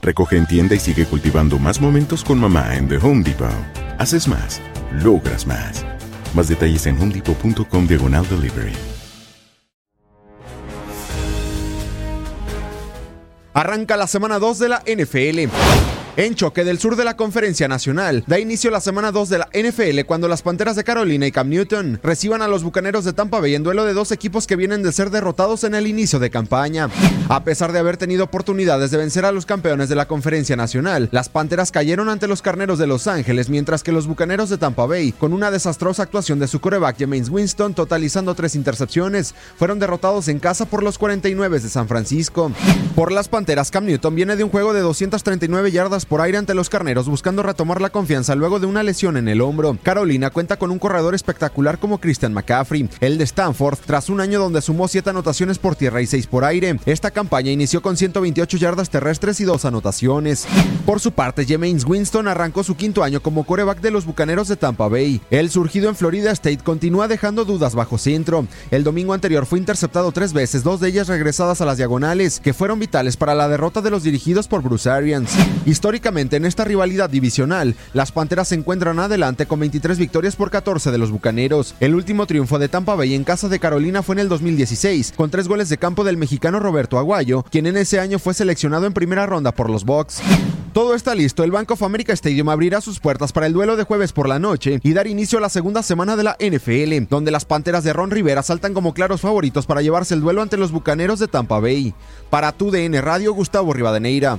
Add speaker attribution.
Speaker 1: Recoge en tienda y sigue cultivando más momentos con mamá en The Home Depot. Haces más, logras más. Más detalles en homedepot.com diagonal delivery.
Speaker 2: Arranca la semana 2 de la NFL. En choque del sur de la Conferencia Nacional, da inicio la semana 2 de la NFL cuando las Panteras de Carolina y Cam Newton reciban a los Bucaneros de Tampa Bay en duelo de dos equipos que vienen de ser derrotados en el inicio de campaña. A pesar de haber tenido oportunidades de vencer a los campeones de la Conferencia Nacional, las Panteras cayeron ante los Carneros de Los Ángeles, mientras que los Bucaneros de Tampa Bay, con una desastrosa actuación de su coreback James Winston, totalizando tres intercepciones, fueron derrotados en casa por los 49 de San Francisco. Por las Panteras, Cam Newton viene de un juego de 239 yardas por aire ante los carneros buscando retomar la confianza luego de una lesión en el hombro. Carolina cuenta con un corredor espectacular como Christian McCaffrey, el de Stanford, tras un año donde sumó 7 anotaciones por tierra y 6 por aire. Esta campaña inició con 128 yardas terrestres y 2 anotaciones. Por su parte, James Winston arrancó su quinto año como coreback de los Bucaneros de Tampa Bay. El surgido en Florida State continúa dejando dudas bajo centro. El domingo anterior fue interceptado tres veces, dos de ellas regresadas a las diagonales, que fueron vitales para la derrota de los dirigidos por Bruce Arians. Históricamente, en esta rivalidad divisional, las Panteras se encuentran adelante con 23 victorias por 14 de los Bucaneros. El último triunfo de Tampa Bay en casa de Carolina fue en el 2016, con tres goles de campo del mexicano Roberto Aguayo, quien en ese año fue seleccionado en primera ronda por los Bucks. Todo está listo, el Bank of America Stadium abrirá sus puertas para el duelo de jueves por la noche y dar inicio a la segunda semana de la NFL, donde las Panteras de Ron Rivera saltan como claros favoritos para llevarse el duelo ante los Bucaneros de Tampa Bay. Para tu DN Radio, Gustavo Rivadeneira.